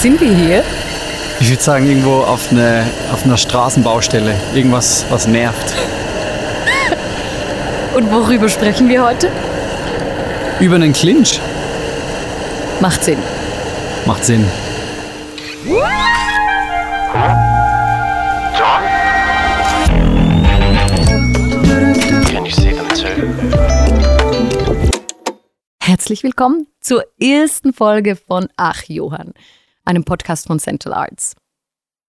Sind wir hier? Ich würde sagen, irgendwo auf, eine, auf einer Straßenbaustelle. Irgendwas, was nervt. Und worüber sprechen wir heute? Über einen Clinch. Macht Sinn. Macht Sinn. Herzlich willkommen zur ersten Folge von Ach Johann, einem Podcast von Central Arts.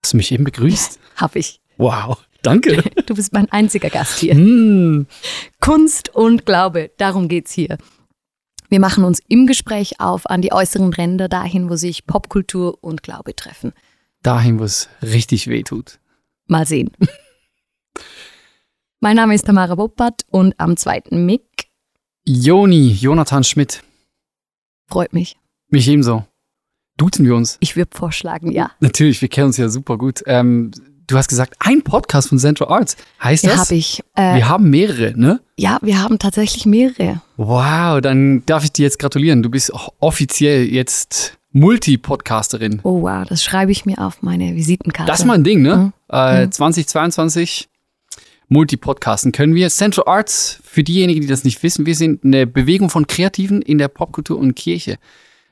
Hast du mich eben begrüßt? Hab ich. Wow. Danke. Du bist mein einziger Gast hier. Hm. Kunst und Glaube, darum geht's hier. Wir machen uns im Gespräch auf an die äußeren Ränder, dahin, wo sich Popkultur und Glaube treffen. Dahin, wo es richtig weh tut. Mal sehen. mein Name ist Tamara Woppert und am zweiten Mick Joni, Jonathan Schmidt. freut mich. Mich ebenso. Duzen wir uns. Ich würde vorschlagen, ja. Natürlich, wir kennen uns ja super gut. Ähm, du hast gesagt, ein Podcast von Central Arts. Heißt Ja, das? habe ich. Äh, Wir haben mehrere, ne? ja, wir haben tatsächlich mehrere. Wow, dann darf ich dir jetzt gratulieren. Du bist offiziell jetzt Multi-Podcasterin. Oh wow, das schreibe ich mir auf meine Visitenkarte. Das ist mal ein Ding, ne? Mhm. Äh, 2022 Multi-Podcasten können wir. Central Arts, für diejenigen, die das nicht wissen, wir sind eine Bewegung von Kreativen in der Popkultur und Kirche.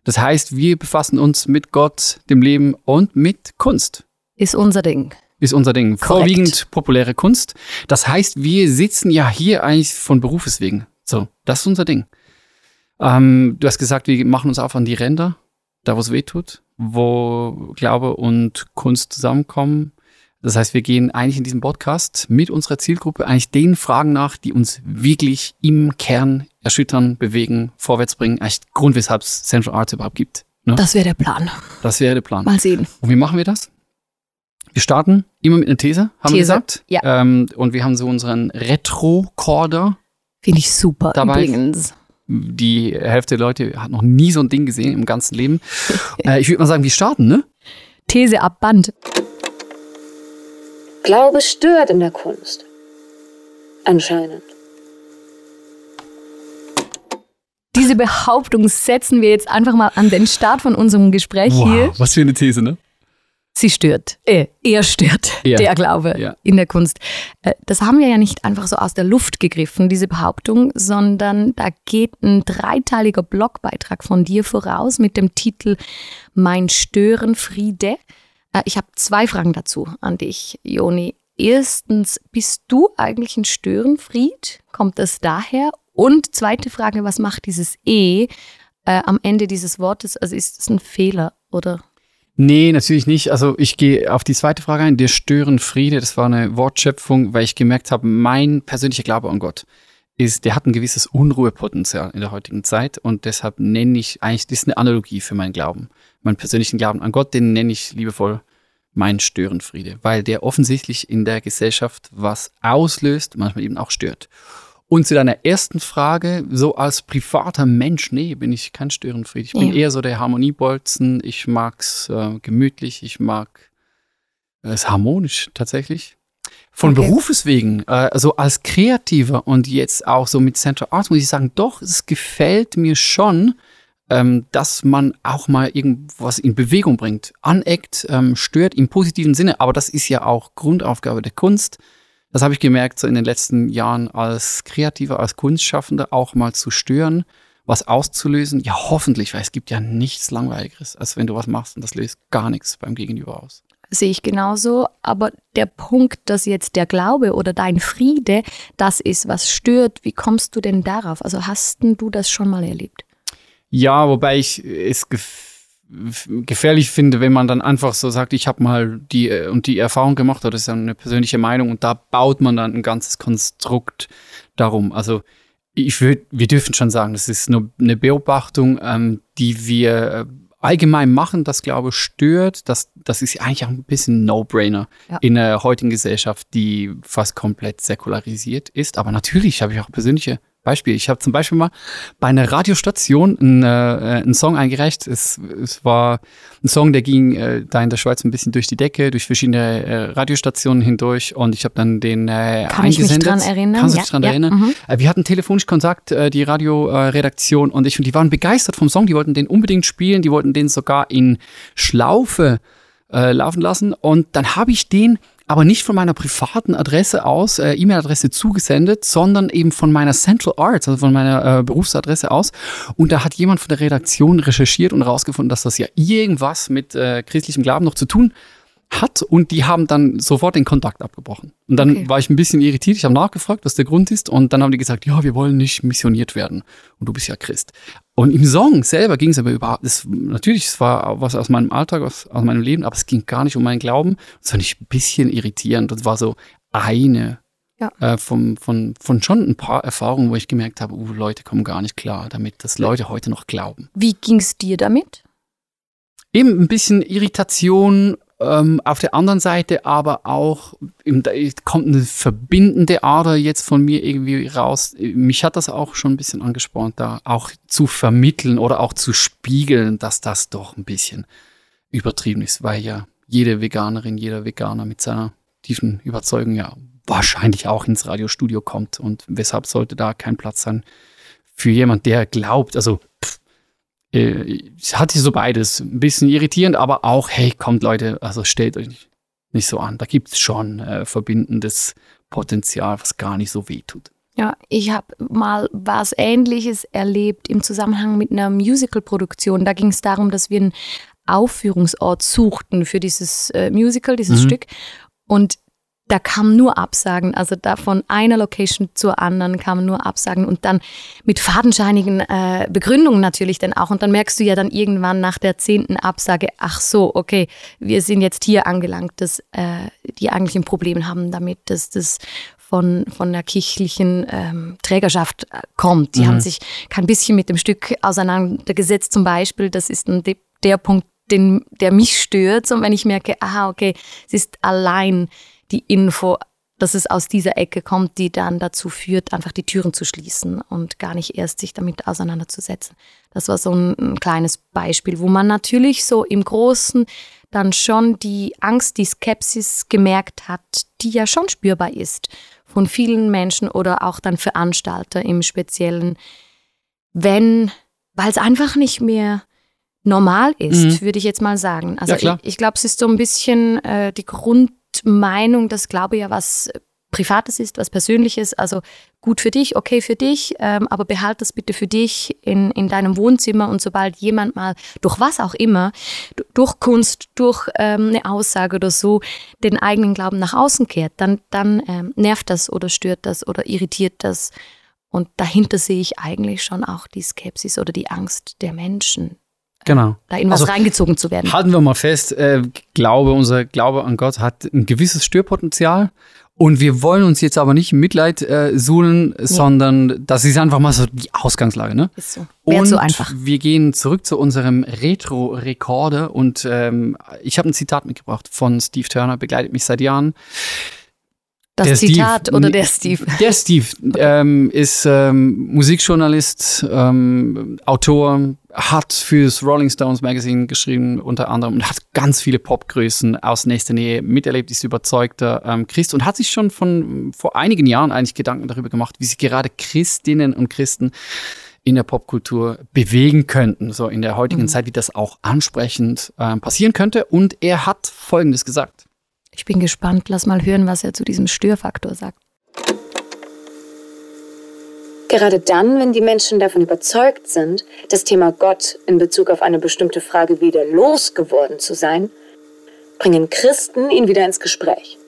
Das heißt, wir befassen uns mit Gott, dem Leben und mit Kunst. Ist unser Ding. Ist unser Ding. Korrekt. Vorwiegend populäre Kunst. Das heißt, wir sitzen ja hier eigentlich von Berufes wegen. So, das ist unser Ding. Ähm, du hast gesagt, wir machen uns auf an die Ränder, da wo es weh tut, wo Glaube und Kunst zusammenkommen. Das heißt, wir gehen eigentlich in diesem Podcast mit unserer Zielgruppe eigentlich den Fragen nach, die uns wirklich im Kern erschüttern, bewegen, vorwärts bringen. Eigentlich Grund, weshalb es Central Arts überhaupt gibt. Ne? Das wäre der Plan. Das wäre der Plan. Mal sehen. Und wie machen wir das? Wir starten immer mit einer These, haben wir These, gesagt. ja. Ähm, und wir haben so unseren Retro-Corder. Finde ich super. Dabei- Übrigens. Die Hälfte der Leute hat noch nie so ein Ding gesehen im ganzen Leben. äh, ich würde mal sagen, wir starten, ne? These ab Band. Glaube stört in der Kunst. Anscheinend. Diese Behauptung setzen wir jetzt einfach mal an den Start von unserem Gespräch hier. was für eine These, ne? Sie stört. Äh, er stört. Er. Der Glaube Ja. in der Kunst. Äh, das haben wir ja nicht einfach so aus der Luft gegriffen, diese Behauptung, sondern da geht ein dreiteiliger Blogbeitrag von dir voraus mit dem Titel Mein Störenfriede. Äh, ich habe zwei Fragen dazu an dich, Joni. Erstens, bist du eigentlich ein Störenfried? Kommt das daher? Und zweite Frage, was macht dieses E äh, am Ende dieses Wortes? Also ist es ein Fehler oder? Nee, natürlich nicht. Also ich gehe auf die zweite Frage ein. Der Störenfriede, das war eine Wortschöpfung, weil ich gemerkt habe, mein persönlicher Glaube an Gott ist, der hat ein gewisses Unruhepotenzial in der heutigen Zeit und deshalb nenne ich eigentlich, das ist eine Analogie für meinen Glauben. Meinen persönlichen Glauben an Gott, den nenne ich liebevoll mein Störenfriede, weil der offensichtlich in der Gesellschaft was auslöst, manchmal eben auch stört. Und zu deiner ersten Frage, so als privater Mensch, nee, bin ich kein Störenfried. Ich bin Ja. eher so der Harmoniebolzen. Ich mag's äh, gemütlich, ich mag es harmonisch tatsächlich. Von Okay. Berufes wegen, äh, also als Kreativer und jetzt auch so mit Central Arts, muss ich sagen, doch, es gefällt mir schon, ähm, dass man auch mal irgendwas in Bewegung bringt, aneckt, ähm, stört im positiven Sinne, aber das ist ja auch Grundaufgabe der Kunst. Das habe ich gemerkt, so in den letzten Jahren als Kreativer, als Kunstschaffender auch mal zu stören, was auszulösen. Ja, hoffentlich, weil es gibt ja nichts Langweiligeres, als wenn du was machst und das löst gar nichts beim Gegenüber aus. Sehe ich genauso. Aber der Punkt, dass jetzt der Glaube oder dein Friede das ist, was stört, wie kommst du denn darauf? Also hast du das schon mal erlebt? Ja, wobei ich es gef gefährlich finde, wenn man dann einfach so sagt, ich habe mal die äh, und die Erfahrung gemacht, oder das ist ja eine persönliche Meinung und da baut man dann ein ganzes Konstrukt darum. Also ich würde, wir dürfen schon sagen, das ist nur eine Beobachtung, ähm, die wir äh, allgemein machen, das Glaube stört. Das, das ist eigentlich auch ein bisschen No-Brainer Ja. in der heutigen Gesellschaft, die fast komplett säkularisiert ist. Aber natürlich habe ich auch persönliche Beispiel. Ich habe zum Beispiel mal bei einer Radiostation einen, äh, einen Song eingereicht. Es, es war ein Song, der ging äh, da in der Schweiz ein bisschen durch die Decke, durch verschiedene äh, Radiostationen hindurch und ich habe dann den äh, Kann ich mich dran erinnern? Kannst du Ja, dich dran ja, erinnern? mhm. Äh, Wir hatten telefonisch Kontakt, äh, die Radioredaktion und ich, und die waren begeistert vom Song. Die wollten den unbedingt spielen, die wollten den sogar in Schlaufe äh, laufen lassen. Und dann habe ich den aber nicht von meiner privaten Adresse aus, äh, E-Mail-Adresse zugesendet, sondern eben von meiner Central Arts, also von meiner äh, Berufsadresse aus. Und da hat jemand von der Redaktion recherchiert und herausgefunden, dass das ja irgendwas mit äh, christlichem Glauben noch zu tun hat und die haben dann sofort den Kontakt abgebrochen. Und dann Okay. war ich ein bisschen irritiert, ich habe nachgefragt, was der Grund ist und dann haben die gesagt, ja, wir wollen nicht missioniert werden und du bist ja Christ. Und im Song selber ging es aber überhaupt, es, natürlich, es war was aus meinem Alltag, aus, aus meinem Leben, aber es ging gar nicht um meinen Glauben. Das fand ich ein bisschen irritierend. Das war so eine Ja. äh, vom, von, von schon ein paar Erfahrungen, wo ich gemerkt habe, uh, Leute kommen gar nicht klar damit, dass Leute heute noch glauben. Wie ging es dir damit? Eben ein bisschen Irritation ähm, auf der anderen Seite, aber auch da kommt eine verbindende Ader jetzt von mir irgendwie raus. Mich hat das auch schon ein bisschen angespornt, da auch zu vermitteln oder auch zu spiegeln, dass das doch ein bisschen übertrieben ist, weil ja jede Veganerin, jeder Veganer mit seiner tiefen Überzeugung ja wahrscheinlich auch ins Radiostudio kommt. Und weshalb sollte da kein Platz sein für jemand, der glaubt, also äh, hatte so beides. Ein bisschen irritierend, aber auch, hey, kommt Leute, also stellt euch nicht, nicht so an. Da gibt es schon äh, verbindendes Potenzial, was gar nicht so weh tut. Ja, ich habe mal was Ähnliches erlebt im Zusammenhang mit einer Musical-Produktion. Da ging es darum, dass wir einen Aufführungsort suchten für dieses äh, Musical, dieses Mhm. Stück. Und da kamen nur Absagen, also da von einer Location zur anderen kamen nur Absagen und dann mit fadenscheinigen äh, Begründungen natürlich dann auch. Und dann merkst du ja dann irgendwann nach der zehnten Absage, ach so, okay, wir sind jetzt hier angelangt, dass äh, die eigentlich ein Problem haben damit, dass das von, von der kirchlichen ähm, Trägerschaft äh, kommt. Die Mhm. haben sich kein bisschen mit dem Stück auseinandergesetzt. Zum Beispiel, das ist ein, der Punkt, den, der mich stört. Und wenn ich merke, aha, okay, es ist allein die Info, dass es aus dieser Ecke kommt, die dann dazu führt, einfach die Türen zu schließen und gar nicht erst sich damit auseinanderzusetzen. Das war so ein, ein kleines Beispiel, wo man natürlich so im Großen dann schon die Angst, die Skepsis gemerkt hat, die ja schon spürbar ist von vielen Menschen oder auch dann Veranstalter im Speziellen, wenn, weil es einfach nicht mehr normal ist, Mhm. würde ich jetzt mal sagen. Also Ja, ich, ich glaube, es ist so ein bisschen äh, die Grundmeinung, dass Glaube ja was Privates ist, was Persönliches, also gut für dich, okay für dich, ähm, aber behalt das bitte für dich in, in deinem Wohnzimmer und sobald jemand mal durch was auch immer, du- durch Kunst, durch ähm, eine Aussage oder so, den eigenen Glauben nach außen kehrt, dann, dann ähm, nervt das oder stört das oder irritiert das. Und dahinter sehe ich eigentlich schon auch die Skepsis oder die Angst der Menschen, Genau. da in was Also, reingezogen zu werden. Halten wir mal fest, äh, Glaube, unser Glaube an Gott hat ein gewisses Störpotenzial. Und wir wollen uns jetzt aber nicht Mitleid äh, suhlen, sondern das ist einfach mal so die Ausgangslage. Ne? Ist so. Wäre so einfach. wir gehen zurück zu unserem Retro-Rekorde und ähm, ich habe ein Zitat mitgebracht von Steve Turner, begleitet mich seit Jahren. Das der Zitat Steve- oder der Steve? Der Steve ähm, ist ähm, Musikjournalist, ähm, Autor, hat fürs Rolling Stones Magazine geschrieben unter anderem und hat ganz viele Popgrößen aus nächster Nähe miterlebt, ist überzeugter ähm, Christ und hat sich schon von vor einigen Jahren eigentlich Gedanken darüber gemacht, wie sich gerade Christinnen und Christen in der Popkultur bewegen könnten, so in der heutigen Zeit, wie das auch ansprechend ähm, passieren könnte. Und er hat Folgendes gesagt. Ich bin gespannt. Lass mal hören, was er zu diesem Störfaktor sagt. Gerade dann, wenn die Menschen davon überzeugt sind, das Thema Gott in Bezug auf eine bestimmte Frage wieder losgeworden zu sein, bringen Christen ihn wieder ins Gespräch.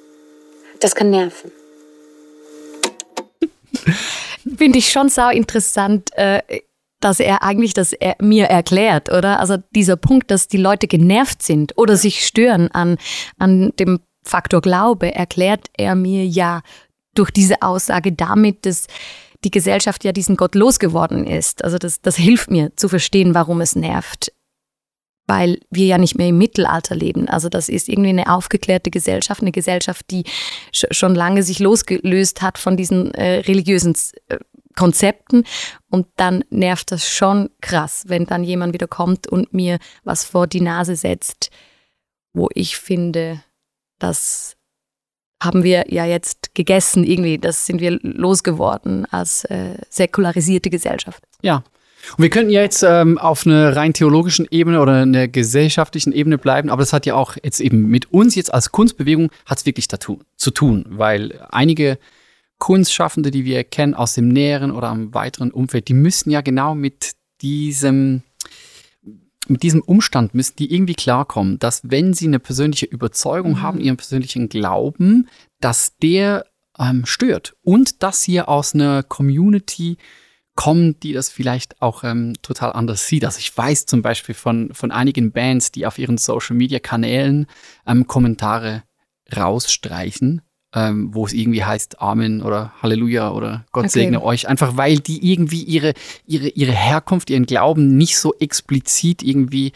Das kann nerven. Finde ich schon sau interessant, äh, dass er eigentlich das mir erklärt, oder? Also dieser Punkt, dass die Leute genervt sind oder sich stören an, an dem Faktor Glaube, erklärt er mir ja durch diese Aussage damit, dass die Gesellschaft ja diesen Gott losgeworden ist. Also das, das hilft mir zu verstehen, warum es nervt. Weil wir ja nicht mehr im Mittelalter leben. Also das ist irgendwie eine aufgeklärte Gesellschaft, eine Gesellschaft, die sch schon lange sich losgelöst hat von diesen äh, religiösen äh, Konzepten und dann nervt das schon krass, wenn dann jemand wieder kommt und mir was vor die Nase setzt, wo ich finde, das haben wir ja jetzt gegessen irgendwie, das sind wir losgeworden als äh, säkularisierte Gesellschaft. Ja. Und wir könnten ja jetzt ähm, auf einer rein theologischen Ebene oder einer gesellschaftlichen Ebene bleiben, aber das hat ja auch jetzt eben mit uns jetzt als Kunstbewegung hat es wirklich dazu, zu tun, weil einige Kunstschaffende, die wir kennen aus dem näheren oder am weiteren Umfeld, die müssen ja genau mit diesem mit diesem Umstand müssen die irgendwie klarkommen, dass wenn sie eine persönliche Überzeugung Mhm. haben, ihren persönlichen Glauben, dass der ähm, stört und dass sie aus einer Community kommen, die das vielleicht auch ähm, total anders sieht. Also ich weiß zum Beispiel von, von einigen Bands, die auf ihren Social-Media-Kanälen ähm, Kommentare rausstreichen, ähm, wo es irgendwie heißt Amen oder Halleluja oder Gott Okay. segne euch, einfach weil die irgendwie ihre, ihre, ihre Herkunft, ihren Glauben nicht so explizit irgendwie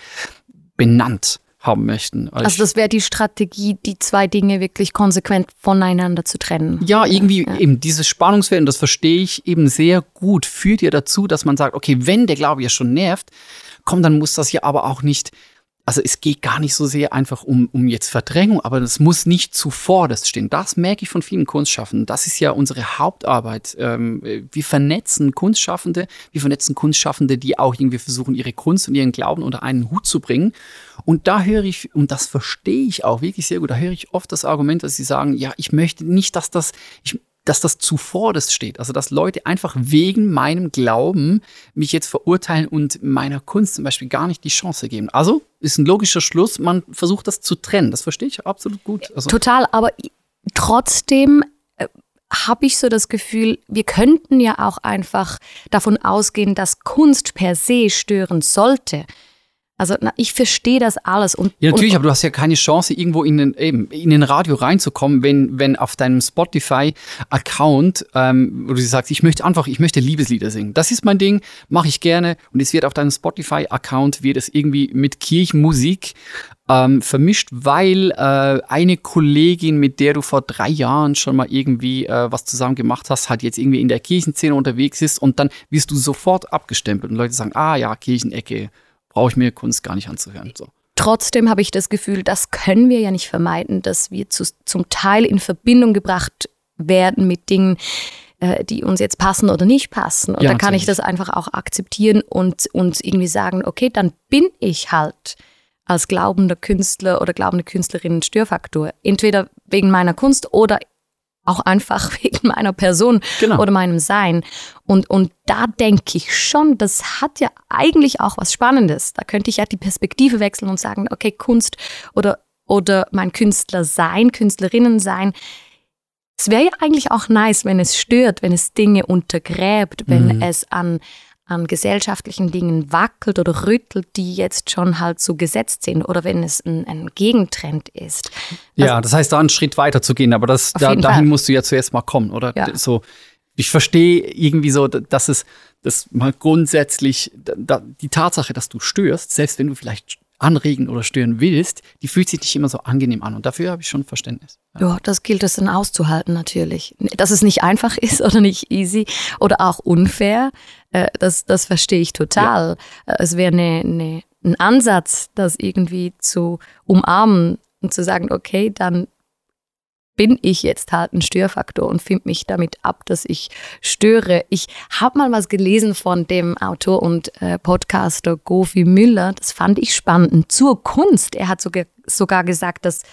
benannt haben möchten. Also Also das wäre die Strategie, die zwei Dinge wirklich konsequent voneinander zu trennen. Ja, irgendwie eben dieses Spannungsfeld, und das verstehe ich eben sehr gut, führt ja dazu, dass man sagt, okay, wenn der Glaube ja schon nervt, komm, dann muss das ja aber auch nicht, also es geht gar nicht so sehr einfach um, um jetzt Verdrängung, aber das muss nicht zuvorderst stehen. Das merke ich von vielen Kunstschaffenden. Das ist ja unsere Hauptarbeit. Ähm, wir vernetzen Kunstschaffende, wir vernetzen Kunstschaffende, die auch irgendwie versuchen, ihre Kunst und ihren Glauben unter einen Hut zu bringen. Und da höre ich, und das verstehe ich auch wirklich sehr gut, da höre ich oft das Argument, dass sie sagen, ja, ich möchte nicht, dass das, ich, dass das zuvorderst steht. Also, dass Leute einfach wegen meinem Glauben mich jetzt verurteilen und meiner Kunst zum Beispiel gar nicht die Chance geben. Also, ist ein logischer Schluss, man versucht das zu trennen. Das verstehe ich absolut gut. Also, Total, aber trotzdem äh, habe ich so das Gefühl, wir könnten ja auch einfach davon ausgehen, dass Kunst per se stören sollte. Also na, ich verstehe das alles. Und, Ja, natürlich, und, aber du hast ja keine Chance, irgendwo in den, eben, in den Radio reinzukommen, wenn, wenn auf deinem Spotify-Account, ähm, wo du sagst, ich möchte einfach, ich möchte Liebeslieder singen. Das ist mein Ding, mache ich gerne. Und es wird auf deinem Spotify-Account, wird es irgendwie mit Kirchenmusik ähm, vermischt, weil äh, eine Kollegin, mit der du vor drei Jahren schon mal irgendwie äh, was zusammen gemacht hast, hat jetzt irgendwie in der Kirchenszene unterwegs ist und dann wirst du sofort abgestempelt und Leute sagen, ah ja, Kirchenecke, brauche ich mir Kunst gar nicht anzuhören. So. Trotzdem habe ich das Gefühl, das können wir ja nicht vermeiden, dass wir zu, zum Teil in Verbindung gebracht werden mit Dingen, äh, die uns jetzt passen oder nicht passen. Und Ja, da kann ich natürlich. das einfach auch akzeptieren und, und irgendwie sagen, okay, dann bin ich halt als glaubender Künstler oder glaubende Künstlerin ein Störfaktor. Entweder wegen meiner Kunst oder auch einfach wegen meiner Person Genau. oder meinem Sein. Und, und da denke ich schon, das hat ja eigentlich auch was Spannendes. Da könnte ich ja die Perspektive wechseln und sagen, okay, Kunst oder, oder mein Künstler sein, Künstlerinnen sein. Es wäre ja eigentlich auch nice, wenn es stört, wenn es Dinge untergräbt, wenn Mhm. es an, an gesellschaftlichen Dingen wackelt oder rüttelt, die jetzt schon halt so gesetzt sind oder wenn es ein, ein Gegentrend ist. Ja, das heißt, da einen Schritt weiter zu gehen, aber das, da, dahin Fall. musst du ja zuerst mal kommen, oder? Ja. So, ich verstehe irgendwie so, dass es, dass mal grundsätzlich, da, die Tatsache, dass du störst, selbst wenn du vielleicht anregen oder stören willst, die fühlt sich nicht immer so angenehm an und dafür habe ich schon Verständnis. Ja, das gilt es dann auszuhalten natürlich. Dass es nicht einfach ist oder nicht easy oder auch unfair, äh, das, das verstehe ich total. Äh, Es wäre eine, eine, ein Ansatz, das irgendwie zu umarmen und zu sagen, okay, dann bin ich jetzt halt ein Störfaktor und finde mich damit ab, dass ich störe. Ich habe mal was gelesen von dem Autor und äh, Podcaster Gofi Müller. Das fand ich spannend. Zur Kunst. Er hat sogar, sogar gesagt, dass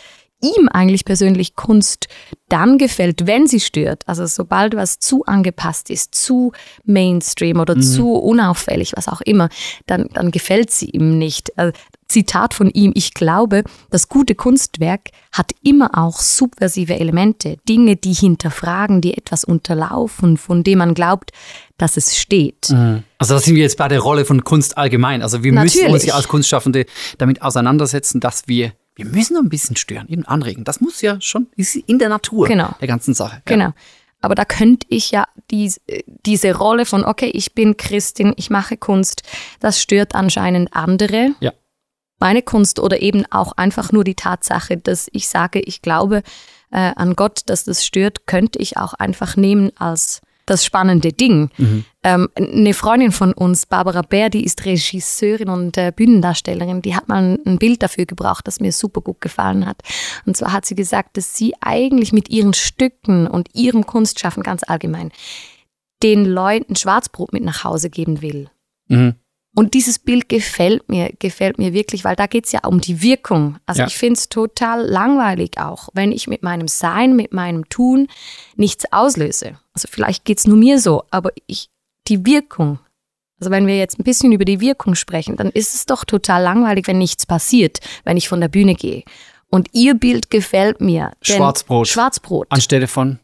ihm eigentlich persönlich Kunst dann gefällt, wenn sie stört. Also sobald was zu angepasst ist, zu Mainstream oder zu unauffällig, was auch immer, dann, dann gefällt sie ihm nicht. Also, Zitat von ihm, ich glaube, das gute Kunstwerk hat immer auch subversive Elemente, Dinge, die hinterfragen, die etwas unterlaufen, von dem man glaubt, dass es steht. Also da sind wir jetzt bei der Rolle von Kunst allgemein. Also wir müssen uns Natürlich. ja als Kunstschaffende damit auseinandersetzen, dass wir, wir müssen ein bisschen stören, eben anregen. Das muss ja schon, ist in der Natur Genau. der ganzen Sache. Ja. Genau. Aber da könnte ich ja dies, äh, diese Rolle von, okay, ich bin Christin, ich mache Kunst, das stört anscheinend andere. Ja. Meine Kunst oder eben auch einfach nur die Tatsache, dass ich sage, ich glaube äh, an Gott, dass das stört, könnte ich auch einfach nehmen als das spannende Ding. Mhm. Ähm, eine Freundin von uns, Barbara Bär, die ist Regisseurin und äh, Bühnendarstellerin, die hat mal ein, Bild dafür gebraucht, das mir super gut gefallen hat. Und zwar hat sie gesagt, dass sie eigentlich mit ihren Stücken und ihrem Kunstschaffen ganz allgemein den Leuten Schwarzbrot mit nach Hause geben will. Mhm. Und dieses Bild gefällt mir, gefällt mir wirklich, weil da geht's ja um die Wirkung. Also Ja. ich finde es total langweilig auch, wenn ich mit meinem Sein, mit meinem Tun nichts auslöse. Also vielleicht geht's nur mir so, aber ich, die Wirkung, also wenn wir jetzt ein bisschen über die Wirkung sprechen, dann ist es doch total langweilig, wenn nichts passiert, wenn ich von der Bühne gehe. Und ihr Bild gefällt mir. Schwarzbrot. Schwarzbrot. Anstelle von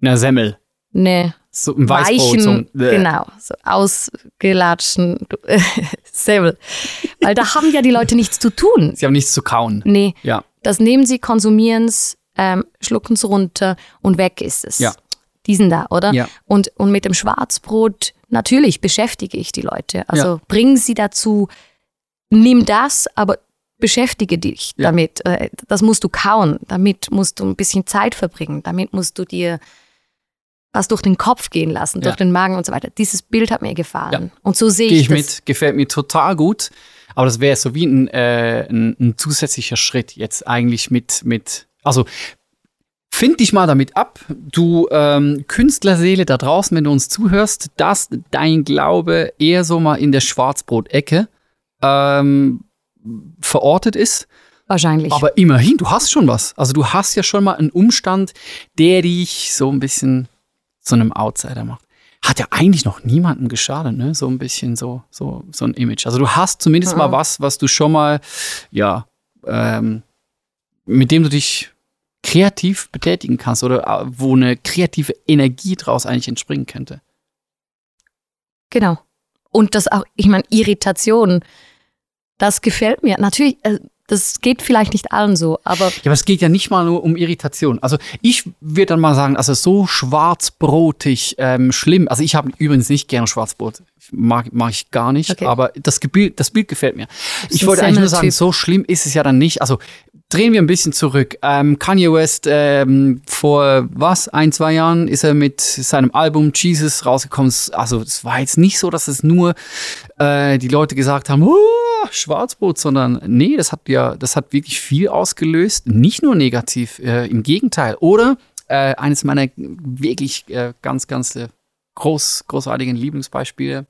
einer Semmel. Ne, So ein weichen, genau, so ausgelatschten Semmel. Weil da haben ja die Leute nichts zu tun. Sie haben nichts zu kauen. Nee, Ja. das nehmen sie, konsumieren es, ähm, schlucken es runter und weg ist es. Ja. Die sind da, oder? Ja. Und, und mit dem Schwarzbrot, natürlich beschäftige ich die Leute. Also Ja. bring sie dazu, nimm das, aber beschäftige dich Ja. damit. Äh, Das musst du kauen, damit musst du ein bisschen Zeit verbringen, damit musst du dir was durch den Kopf gehen lassen, durch Ja. den Magen und so weiter. Dieses Bild hat mir gefallen. Ja. Und so sehe ich, ich das. mit, gefällt mir total gut. Aber das wäre so wie ein, äh, ein, ein zusätzlicher Schritt jetzt eigentlich mit, mit also find dich mal damit ab, du ähm, Künstlerseele da draußen, wenn du uns zuhörst, dass dein Glaube eher so mal in der Schwarzbrot-Ecke ähm, verortet ist. Wahrscheinlich. Aber immerhin, du hast schon was. Also du hast ja schon mal einen Umstand, der dich so ein bisschen zu einem Outsider macht. Hat ja eigentlich noch niemandem geschadet, ne? So ein bisschen so, so, so ein Image. Also du hast zumindest mal Mhm. was, was du schon mal, ja, ähm, mit dem du dich kreativ betätigen kannst oder äh, wo eine kreative Energie draus eigentlich entspringen könnte. Genau. Und das auch, ich meine, Irritation, das gefällt mir. Natürlich, äh, das geht vielleicht nicht allen so, aber Ja, aber es geht ja nicht mal nur um Irritation. Also ich würde dann mal sagen, also so schwarzbrotig ähm, schlimm. Also ich habe übrigens nicht gerne Schwarzbrot. Mag, mag ich gar nicht. Okay. Aber das, Gebild, das Bild gefällt mir. Ich wollte eigentlich nur sagen, Semmeltyp. so schlimm ist es ja dann nicht. Also drehen wir ein bisschen zurück. Ähm, Kanye West ähm, vor was ein zwei Jahren ist er mit seinem Album Jesus rausgekommen. Also es war jetzt nicht so, dass es nur äh, die Leute gesagt haben, oh, Schwarzbrot, sondern nee, das hat ja, das hat wirklich viel ausgelöst, nicht nur negativ, äh, im Gegenteil. Oder äh, eines meiner wirklich äh, ganz, ganz äh, groß, großartigen Lieblingsbeispiele,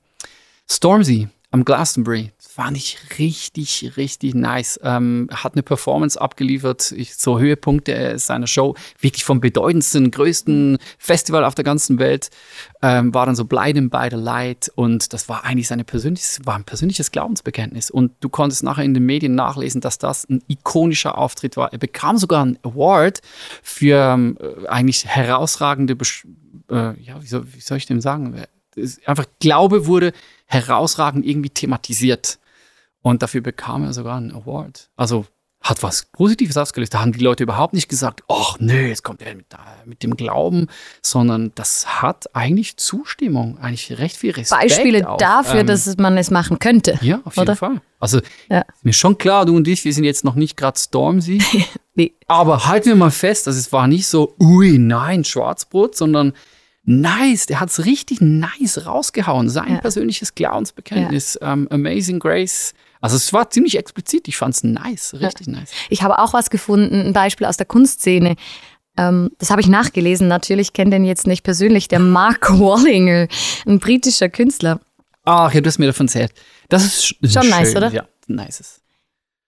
Stormzy am Glastonbury. Das fand ich richtig, richtig nice. Ähm, hat eine Performance abgeliefert, ich, so Höhepunkte äh, seiner Show, wirklich vom bedeutendsten, größten Festival auf der ganzen Welt. Ähm, war dann so Blinded by the Light und das war eigentlich seine persönliches, war ein persönliches Glaubensbekenntnis. Und du konntest nachher in den Medien nachlesen, dass das ein ikonischer Auftritt war. Er bekam sogar einen Award für ähm, äh, eigentlich herausragende, Besch äh, ja, wie soll, wie soll ich dem sagen? Einfach Glaube wurde herausragend irgendwie thematisiert. Und dafür bekam er sogar einen Award. Also hat was Positives ausgelöst. Da haben die Leute überhaupt nicht gesagt, ach nö, jetzt kommt er mit, mit dem Glauben, sondern das hat eigentlich Zustimmung, eigentlich recht viel Respekt. Beispiele auch. dafür, Ähm, dass man es machen könnte. Ja, auf jeden oder? Fall. Also Ja. mir schon klar, du und ich, wir sind jetzt noch nicht gerade Stormzy. Nee. Aber halten wir mal fest, dass es war nicht so, ui, nein, Schwarzbrot, sondern nice, der hat es richtig nice rausgehauen. Sein Ja. persönliches Glaubensbekenntnis, ähm, Amazing Grace. Also es war ziemlich explizit, ich fand es nice, richtig nice. Ich habe auch was gefunden, ein Beispiel aus der Kunstszene. Ähm, das habe ich nachgelesen. Natürlich kenne den jetzt nicht persönlich, der Mark Wallinger, ein britischer Künstler. Ach, ja, du hast mir davon erzählt. Das ist sch- Schon schön, nice, oder? Ja, nice.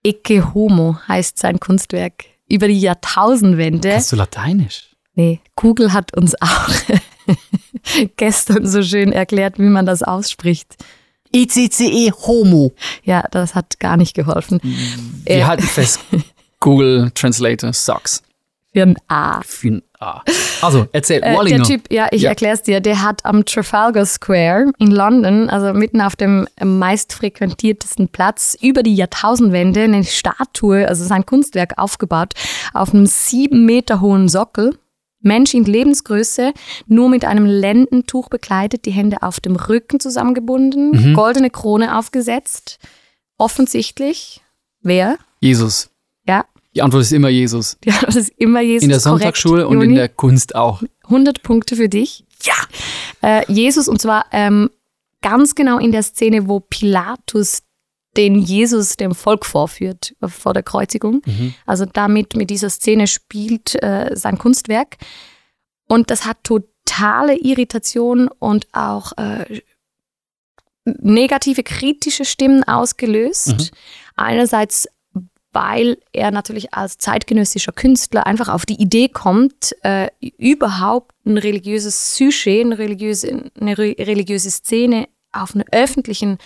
Ecce Homo heißt sein Kunstwerk. Über die Jahrtausendwende. Kannst du Lateinisch? Nee, Google hat uns auch gestern so schön erklärt, wie man das ausspricht. ECCE E Homo. Ja, das hat gar nicht geholfen. Wir Äh, halten fest, Google Translator sucks. für ein A. Für ein A. Also, erzähl, Äh, Wallinger. der Typ, ja, ich Ja. erklär's dir, der hat am Trafalgar Square in London, also mitten auf dem meist frequentiertesten Platz, über die Jahrtausendwende eine Statue, also sein Kunstwerk aufgebaut, auf einem sieben Meter hohen Sockel. Mensch in Lebensgröße, nur mit einem Lendentuch bekleidet, die Hände auf dem Rücken zusammengebunden, Mhm. goldene Krone aufgesetzt. Offensichtlich, wer? Jesus. Ja, Die Antwort ist immer Jesus. ja das ist immer Jesus. In der korrekt, Sonntagsschule und in Juni. der Kunst auch. 100 Punkte für dich. Ja. Äh, Jesus, und zwar ähm, ganz genau in der Szene, wo Pilatus den Jesus dem Volk vorführt äh, vor der Kreuzigung. Also damit mit dieser Szene spielt äh, sein Kunstwerk. Und das hat totale Irritation und auch äh, negative, kritische Stimmen ausgelöst. Einerseits, weil er natürlich als zeitgenössischer Künstler einfach auf die Idee kommt, äh, überhaupt ein religiöses Sujet, eine religiöse, eine re religiöse Szene auf einen öffentlichen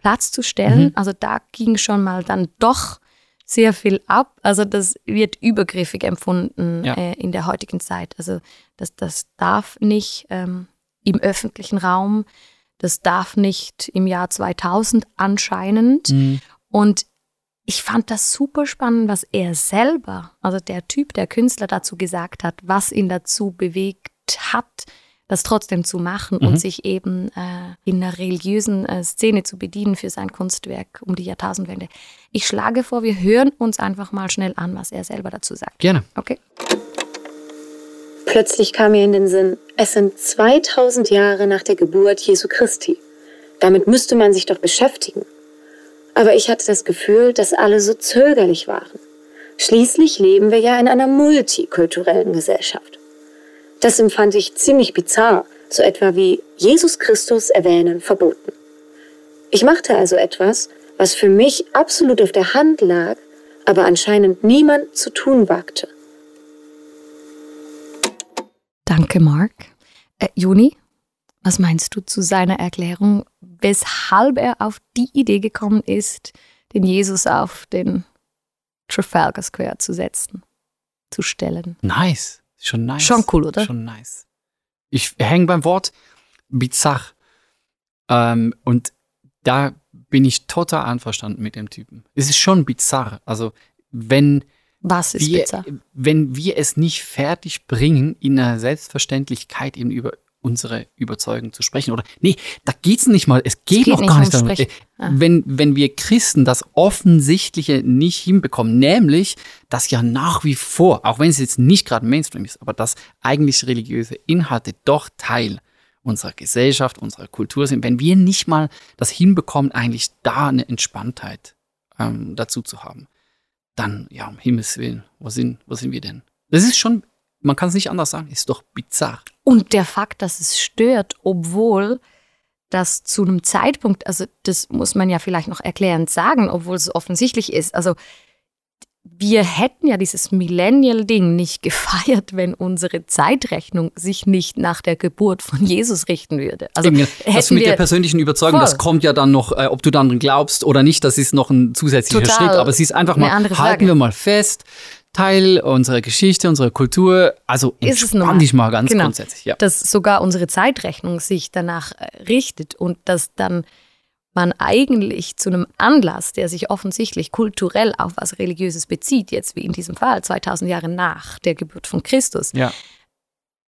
Platz zu stellen. Also da ging schon mal dann doch sehr viel ab. Also das wird übergriffig empfunden Ja. äh, in der heutigen Zeit. Also das, das darf nicht ähm, im öffentlichen Raum, das darf nicht im Jahr 2000 anscheinend. Und ich fand das super spannend, was er selber, also der Typ, der Künstler dazu gesagt hat, was ihn dazu bewegt hat, das trotzdem zu machen und sich eben äh, in einer religiösen äh, Szene zu bedienen für sein Kunstwerk um die Jahrtausendwende. Ich schlage vor, wir hören uns einfach mal schnell an, was er selber dazu sagt. Gerne. Okay? Plötzlich kam mir in den Sinn, es sind 2000 Jahre nach der Geburt Jesu Christi. Damit müsste man sich doch beschäftigen. Aber ich hatte das Gefühl, dass alle so zögerlich waren. Schließlich leben wir ja in einer multikulturellen Gesellschaft. Das empfand ich ziemlich bizarr, so etwa wie Jesus Christus erwähnen verboten. Ich machte also etwas, was für mich absolut auf der Hand lag, aber anscheinend niemand zu tun wagte. Danke, Mark. Äh, Juni, was meinst du zu seiner Erklärung, weshalb er auf die Idee gekommen ist, den Jesus auf den Trafalgar Square zu setzen, zu stellen? Nice. Schon nice. Schon cool, oder? Schon nice. Ich hänge beim Wort bizarr. Ähm, und da bin ich total einverstanden mit dem Typen. Es ist schon bizarr. Also, wenn Was ist wir, bizarr? wenn wir es nicht fertig bringen, in einer Selbstverständlichkeit eben über unsere Überzeugung zu sprechen. Oder nee, da geht's nicht mal. Es geht, geht noch gar nicht darum. Äh, Ah. Wenn, wenn wir Christen das Offensichtliche nicht hinbekommen, nämlich, dass ja nach wie vor, auch wenn es jetzt nicht gerade Mainstream ist, aber dass eigentlich religiöse Inhalte doch Teil unserer Gesellschaft, unserer Kultur sind, wenn wir nicht mal das hinbekommen, eigentlich da eine Entspanntheit ähm, dazu zu haben, dann, ja, um Himmels Willen, wo sind, wo sind wir denn? Das ist schon, man kann es nicht anders sagen, ist doch bizarr. Und der Fakt, dass es stört, obwohl das zu einem Zeitpunkt, also das muss man ja vielleicht noch erklärend sagen, obwohl es offensichtlich ist. Also wir hätten ja dieses Millennial-Ding nicht gefeiert, wenn unsere Zeitrechnung sich nicht nach der Geburt von Jesus richten würde. Also Eben, das mit der persönlichen Überzeugung, Voll. das kommt ja dann noch, äh, ob du dann glaubst oder nicht, das ist noch ein zusätzlicher Total Schritt. Aber es ist einfach mal, halten wir mal fest, Teil unserer Geschichte, unserer Kultur. Also Ist es normal. dich mal ganz Genau. grundsätzlich. Ja. dass sogar unsere Zeitrechnung sich danach äh, richtet und dass dann man eigentlich zu einem Anlass, der sich offensichtlich kulturell auf was Religiöses bezieht, jetzt wie in diesem Fall 2000 Jahre nach der Geburt von Christus, ja.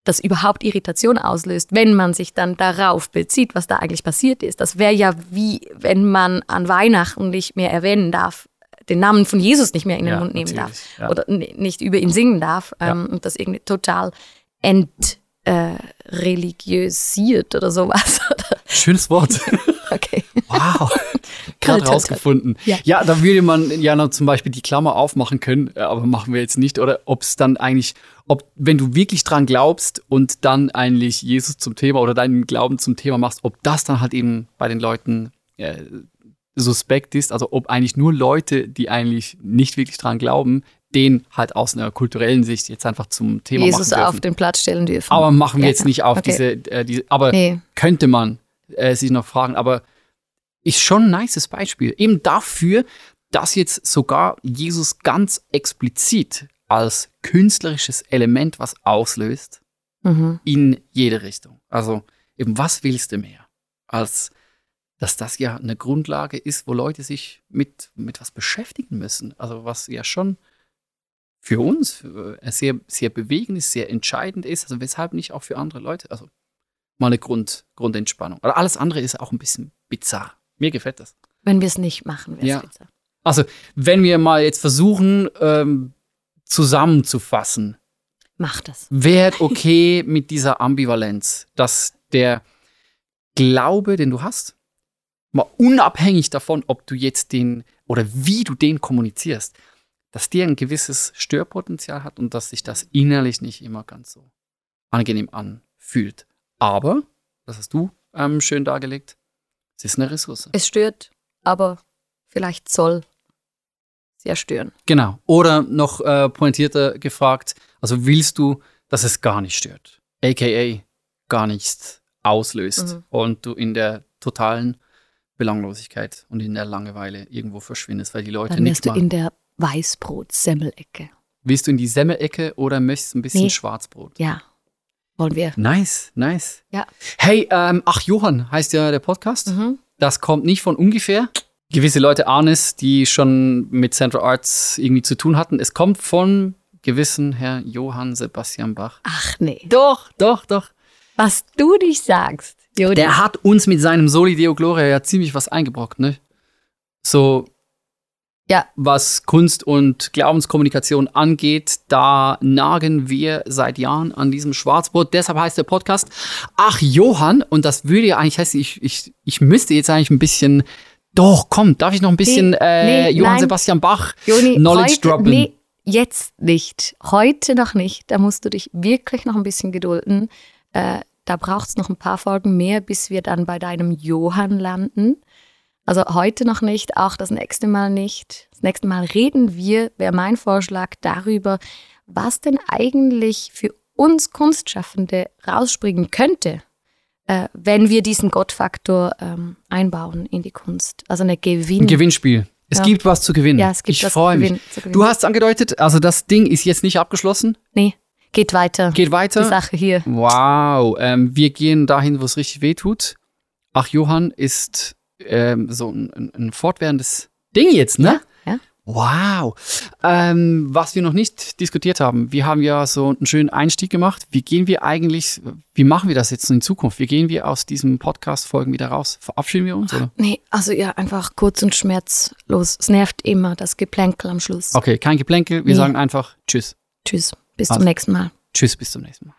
das überhaupt Irritation auslöst, wenn man sich dann darauf bezieht, was da eigentlich passiert ist. Das wäre ja wie, wenn man an Weihnachten nicht mehr erwähnen darf, den Namen von Jesus nicht mehr in den Ja, Mund nehmen darf ja. oder nicht über ihn singen darf ähm, und das irgendwie total ent äh, oder sowas. Schönes Wort. okay. Wow. Gerade toll. rausgefunden. Ja. Ja. da würde man ja noch zum Beispiel die Klammer aufmachen können, äh, aber machen wir jetzt nicht. Oder ob es dann eigentlich, ob, wenn du wirklich dran glaubst und dann eigentlich Jesus zum Thema oder deinen Glauben zum Thema machst, ob das dann halt eben bei den Leuten äh, suspekt ist. Also ob eigentlich nur Leute, die eigentlich nicht wirklich dran glauben, den halt aus einer kulturellen Sicht jetzt einfach zum Thema Jesus machen auf dürfen. den Platz stellen dürfen. Aber machen wir Ja, jetzt nicht auf okay. diese, äh, diese, aber Nee. könnte man äh, sich noch fragen, aber ist schon ein nices Beispiel. Eben dafür, dass jetzt sogar Jesus ganz explizit als künstlerisches Element was auslöst Mhm. in jede Richtung. Also eben, was willst du mehr? Als dass das ja eine Grundlage ist, wo Leute sich mit, mit was beschäftigen müssen. Also was ja schon für uns äh, sehr, sehr bewegend ist, sehr entscheidend ist. Also weshalb nicht auch für andere Leute? Also mal eine Grund, Grundentspannung. Aber alles andere ist auch ein bisschen bizarr. Mir gefällt das. Wenn wir es nicht machen, wäre es Ja. bizarr. Also wenn wir mal jetzt versuchen, ähm, zusammenzufassen, Mach das. wäre okay mit dieser Ambivalenz, dass der Glaube, den du hast, mal unabhängig davon, ob du jetzt den oder wie du den kommunizierst, dass der ein gewisses Störpotenzial hat und dass sich das innerlich nicht immer ganz so angenehm anfühlt. Aber, das hast du ähm, schön dargelegt, es ist eine Ressource. Es stört, aber vielleicht soll es ja stören. Genau. Oder noch äh, pointierter gefragt, also willst du, dass es gar nicht stört? AKA gar nichts auslöst Mhm. und du in der totalen Belanglosigkeit und in der Langeweile irgendwo verschwindest, weil die Leute Dann nichts wärst du in der Weißbrot-Semmelecke. Willst du in die Semmelecke oder möchtest ein bisschen Nee. Schwarzbrot? Ja, wollen wir. Nice, nice. Ja. Hey, ähm, ach Johann heißt ja der Podcast. Mhm. Das kommt nicht von ungefähr. Gewisse Leute ahnen es, die schon mit Central Arts irgendwie zu tun hatten. Es kommt von gewissen Herr Johann Sebastian Bach. Ach nee. Doch, doch, doch. Was du nicht sagst, Jodi. Der hat uns mit seinem Soli Deo Gloria ja ziemlich was eingebrockt, ne? So, Ja. was Kunst und Glaubenskommunikation angeht, da nagen wir seit Jahren an diesem Schwarzbrot. Deshalb heißt der Podcast Ach Johann, und das würde ja eigentlich heißen, ich, ich, ich müsste jetzt eigentlich ein bisschen, doch, komm, darf ich noch ein bisschen Nee, äh, nee, Johann nein. Sebastian Bach Joni, Knowledge heute, droppen? Nee, jetzt nicht. Heute noch nicht. Da musst du dich wirklich noch ein bisschen gedulden. Äh, da braucht es noch ein paar Folgen mehr, bis wir dann bei deinem Johann landen. Also heute noch nicht, auch das nächste Mal nicht. Das nächste Mal reden wir, wäre mein Vorschlag, darüber, was denn eigentlich für uns Kunstschaffende rausspringen könnte, äh, wenn wir diesen Gottfaktor ähm, einbauen in die Kunst. Also eine Gewinn. Ein Gewinnspiel. Es Ja. gibt was zu gewinnen. Ja, es gibt ich was zu freue mich. gewinnen- zu gewinnen. Du hast es angedeutet, also das Ding ist jetzt nicht abgeschlossen. Nee, geht weiter. Geht weiter. Die Sache hier. Wow, ähm, wir gehen dahin, wo es richtig weh tut. Ach, Johann ist ähm, so ein, ein, fortwährendes Ding jetzt, ne? Ja, ja. Wow. Ähm, was wir noch nicht diskutiert haben, wir haben ja so einen schönen Einstieg gemacht. Wie gehen wir eigentlich, wie machen wir das jetzt in Zukunft? Wie gehen wir aus diesem Podcast-Folgen wieder raus? Verabschieden wir uns, oder? Nee, also ja, einfach kurz und schmerzlos. Es nervt immer, das Geplänkel am Schluss. Okay, kein Geplänkel. Wir Nee. sagen einfach Tschüss. Tschüss, bis Also. zum nächsten Mal. Tschüss, bis zum nächsten Mal.